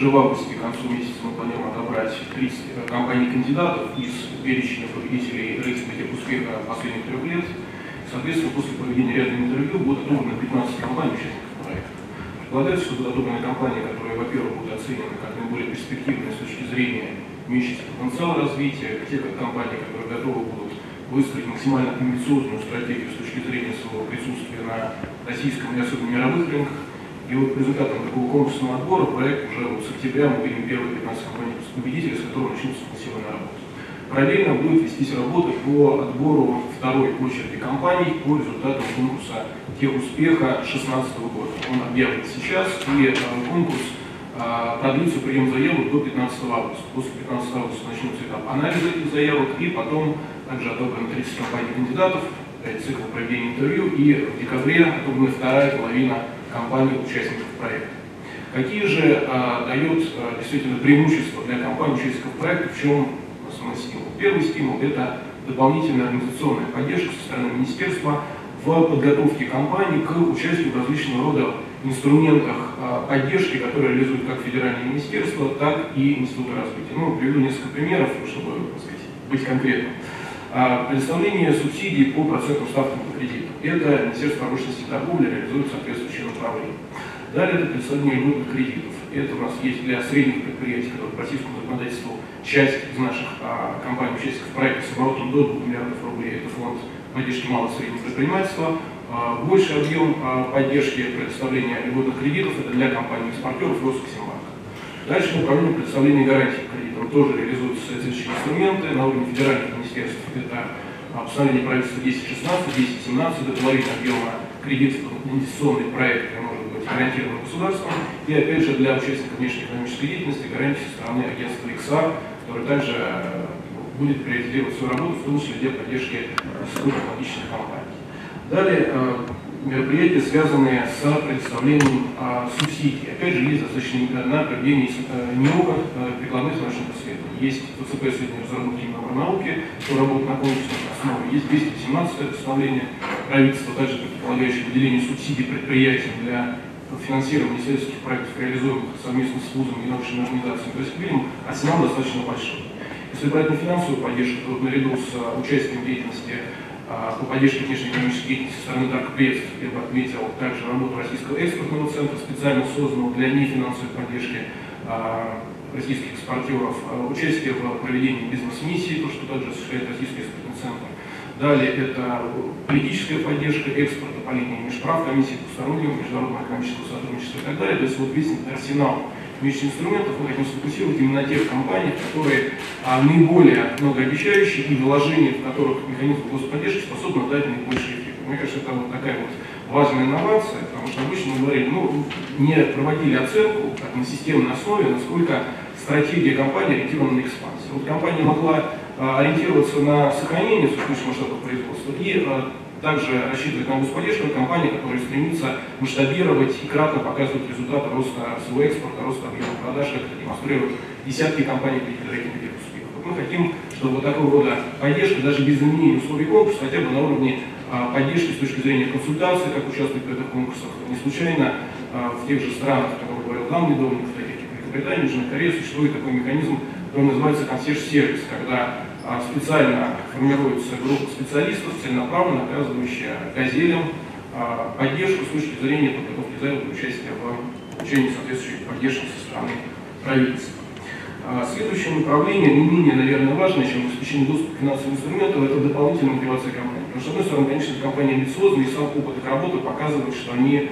Уже в августе, к концу месяца, мы планируем отобрать 30 компаний-кандидатов из перечня победителей рейтинга успеха последних трех лет. Соответственно, после проведения ряда интервью будут отобраны 15 компаний участников проекта. Предполагается, что будут отобраны компании, которые, во-первых, будут оценены как наиболее перспективные с точки зрения имеющийся потенциал развития, те как компании, которые готовы будут выстроить максимально амбициозную стратегию с точки зрения своего присутствия на российском и особенно мировых рынках. И вот по результатам такого конкурсного отбора проект уже вот с октября мы видим первые 15 компаний победителей, с которых начнутся массивная работа. Параллельно будет вестись работа по отбору второй очереди компаний по результатам конкурса «Тех успеха» 2016 года. Он объявлен сейчас, и э, конкурс э, продлится прием заявок до 15 августа. После 15 августа начнется этап анализа этих заявок, и потом также отобрано 30 компаний кандидатов, цикл проведения интервью, и в декабре отобрана вторая половина компаний участников проекта. Какие же а, дает а, действительно преимущества для компаний участников проекта, в чем основной стимул? Первый стимул – это дополнительная организационная поддержка со стороны министерства в подготовке компаний к участию в различного рода инструментах а, поддержки, которые реализуют как федеральное министерство, так и институты развития. Ну, приведу несколько примеров, чтобы сказать, быть конкретным. А, предоставление субсидий по процентным ставкам по кредиту. Это Министерство промышленности и торговли реализует соответствующее направление. Далее это представление льготных кредитов. Это у нас есть для средних предприятий, которые по российскому законодательству часть из наших а, компаний участников проекта с оборотом до 2 миллиардов рублей. Это фонд поддержки малого и среднего предпринимательства. А, больший объем а, поддержки предоставления льготных кредитов это для компаний-экспортеров Роскосимбанка. Дальше направление предоставления гарантий кредитам тоже реализуются соответствующие инструменты на уровне федеральных министерств. Это постановление правительства 1016, 1017, договорить объема кредитов в инвестиционные проекты гарантированным государством, и опять же для участников внешнеэкономической деятельности гарантии со стороны агентства ИКСА, которое также э, будет приоритизировать свою работу, в том числе для поддержки высокотехнологичных компаний. Далее, э, мероприятия, связанные с предоставлением а, субсидий. Опять же, есть достаточно на проведение а, НИОКа а, прикладных научных исследований. Есть ФЦП исследования разработки науки, что работает на конкурсной основе. Есть 217 постановление правительства, также предполагающее выделение субсидий предприятиям для финансирования исследовательских проектов, реализуемых совместно с вузами и научными организациями. То есть, видим, арсенал достаточно большой. Если брать на финансовую поддержку, то наряду с а, участием деятельности а, по поддержке внешнеэкономической деятельности стороны торгпредств, я бы отметил также работу Российского экспортного центра, специально созданного для нефинансовой поддержки а, российских экспортеров, участие в проведении бизнес-миссии, то, что также осуществляет Российский экспортный центр, Далее это политическая поддержка экспорта по линии межправ, комиссии двустороннего международного экономического сотрудничества и так далее. То есть вот весь арсенал инструментов мы хотим сфокусировать именно на тех компаниях, которые а, наиболее многообещающие и вложения в которых механизм господдержки способны дать наибольший эффект. Мне кажется, это вот такая вот важная инновация, потому что обычно мы говорили, ну, не проводили оценку как на системной основе, насколько стратегия компании ориентирована на экспансию. Вот компания могла а, ориентироваться на сохранение существующих масштабов производства и а, также рассчитывать на господдержку компании, которая стремится масштабировать и кратно показывать результаты роста своего экспорта, роста объема продаж, как демонстрируют десятки компаний рейтинга тех успехов. Мы хотим, чтобы вот такого рода поддержка, даже без изменения условий конкурса, хотя бы на уровне а, поддержки с точки зрения консультации, как участвовать в этих конкурсах, не случайно в тех же странах, о которых говорил Дам недавно, в Великобритания, Южная Корея, существует такой механизм, который называется консьерж-сервис, когда а, специально формируется группа специалистов, целенаправленно оказывающая газелям а, поддержку с точки зрения подготовки для участия в получении соответствующей поддержки со стороны правительства. А, следующее направление, не менее, наверное, важное, чем обеспечение доступа к финансовым инструментам, это дополнительная мотивация компании. Потому что, с одной стороны, конечно, компания амбициозная, и сам опыт их работы показывает, что они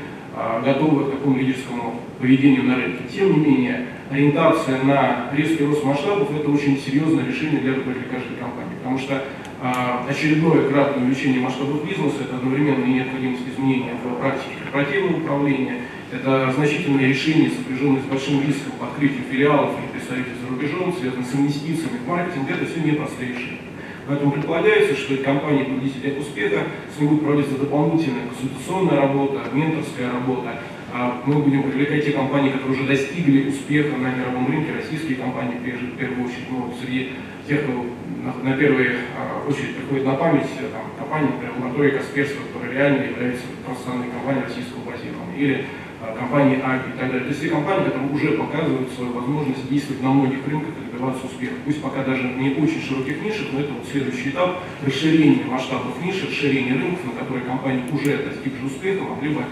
готовы к такому лидерскому поведению на рынке. Тем не менее, ориентация на резкий рост масштабов – это очень серьезное решение для каждой компании, потому что а, очередное кратное увеличение масштабов бизнеса – это одновременно и необходимость изменения в практике корпоративного управления, это значительное решение, сопряженное с большим риском по открытию филиалов или представительств за рубежом, связанное с инвестициями в маркетинг, это все непростые решения. Поэтому предполагается, что и компании победители успеха с ним будет проводиться дополнительная консультационная работа, менторская работа, мы будем привлекать те компании, которые уже достигли успеха на мировом рынке, российские компании, в первую очередь, ну, среди тех, кто на, на первую а, очередь приходит на память, э, там, компании, например, лаборатория Касперского, которая реально является профессиональной компанией российского базирования, или компании АГИ и так далее. То есть те компании, которые уже показывают свою возможность действовать на многих рынках и добиваться успеха. Пусть пока даже не очень широких нишах, но это вот следующий этап расширения масштабов ниш, расширения рынков, на которые компании уже достигшие успеха могли бы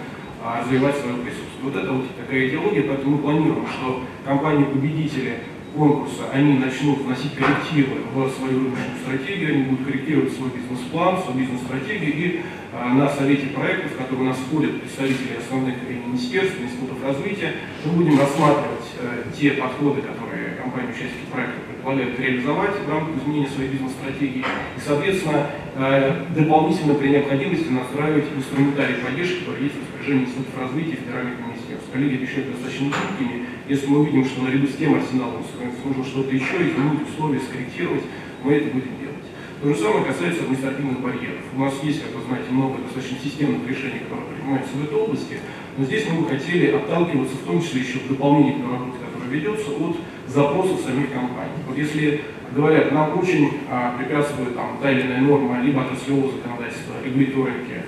развивать свое присутствие. Вот это вот такая идеология, поэтому мы планируем, что компании-победители конкурса, они начнут вносить коррективы в свою рыночную стратегию, они будут корректировать свой бизнес-план, свою бизнес-стратегию, и а, на совете проектов, в который у нас входят представители основных министерств, институтов развития, мы будем рассматривать э, те подходы, которые компании-участники проекта предполагают реализовать в рамках изменения своей бизнес-стратегии, и, соответственно, э, дополнительно при необходимости настраивать инструментарий поддержки, который есть в распоряжении институтов развития федеральных министерств. Коллеги обещают достаточно гибкими, если мы увидим, что наряду с тем арсеналом нужно что-то еще, изменить условия, скорректировать, мы это будем делать. То же самое касается административных барьеров. У нас есть, как вы знаете, много достаточно системных решений, которые принимаются в этой области, но здесь мы бы хотели отталкиваться в том числе еще в дополнение к работе, которая ведется, от запросов самих компаний. Вот если говорят, нам очень а, препятствует там, та или иная норма, либо отраслевого законодательства, регуляторики,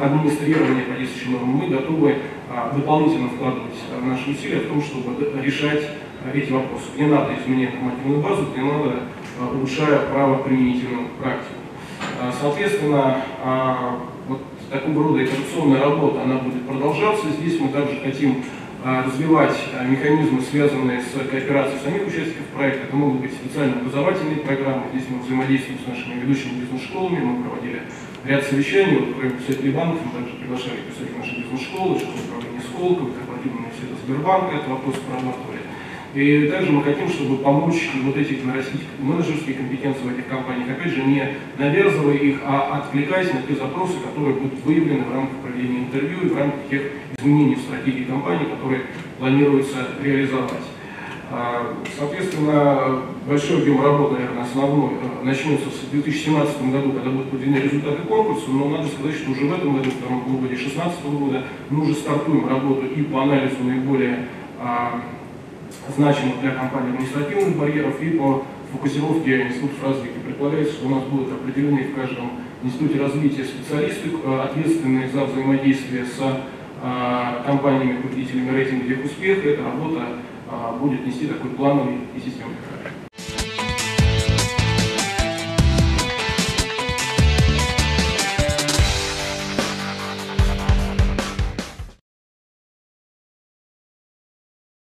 администрирования по действующим нормам, мы готовы а, дополнительно вкладывать а, наши усилия в том, чтобы решать эти вопросы. Не надо изменять нормативную базу, не надо улучшая правоприменительную практику. Соответственно, вот такого рода операционная работа, она будет продолжаться. Здесь мы также хотим развивать механизмы, связанные с кооперацией самих участников проекта. Это могут быть специальные образовательные программы. Здесь мы взаимодействуем с нашими ведущими бизнес-школами. Мы проводили ряд совещаний, вот, кроме представителей банков, мы также приглашали представителей нашей бизнес-школы, школы управления Сколково, корпоративного университета Сбербанка, этот вопрос прорабатывали. И также мы хотим, чтобы помочь вот этих нарастить менеджерские компетенции в этих компаниях, опять же, не навязывая их, а откликаясь на те запросы, которые будут выявлены в рамках проведения интервью и в рамках тех изменений в стратегии компании, которые планируется реализовать. А, соответственно, большой объем работы, наверное, основной, э, начнется в 2017 году, когда будут подведены результаты конкурса, но надо сказать, что уже в этом году, в втором полугодии 2016 года, мы уже стартуем работу и по анализу наиболее а, значимых для компании административных барьеров, и по фокусировке институтов развития. Предполагается, что у нас будут определены в каждом институте развития специалисты, э, ответственные за взаимодействие с а, компаниями, победителями рейтинга успеха. Эта работа будет нести такой плановый и системный характер.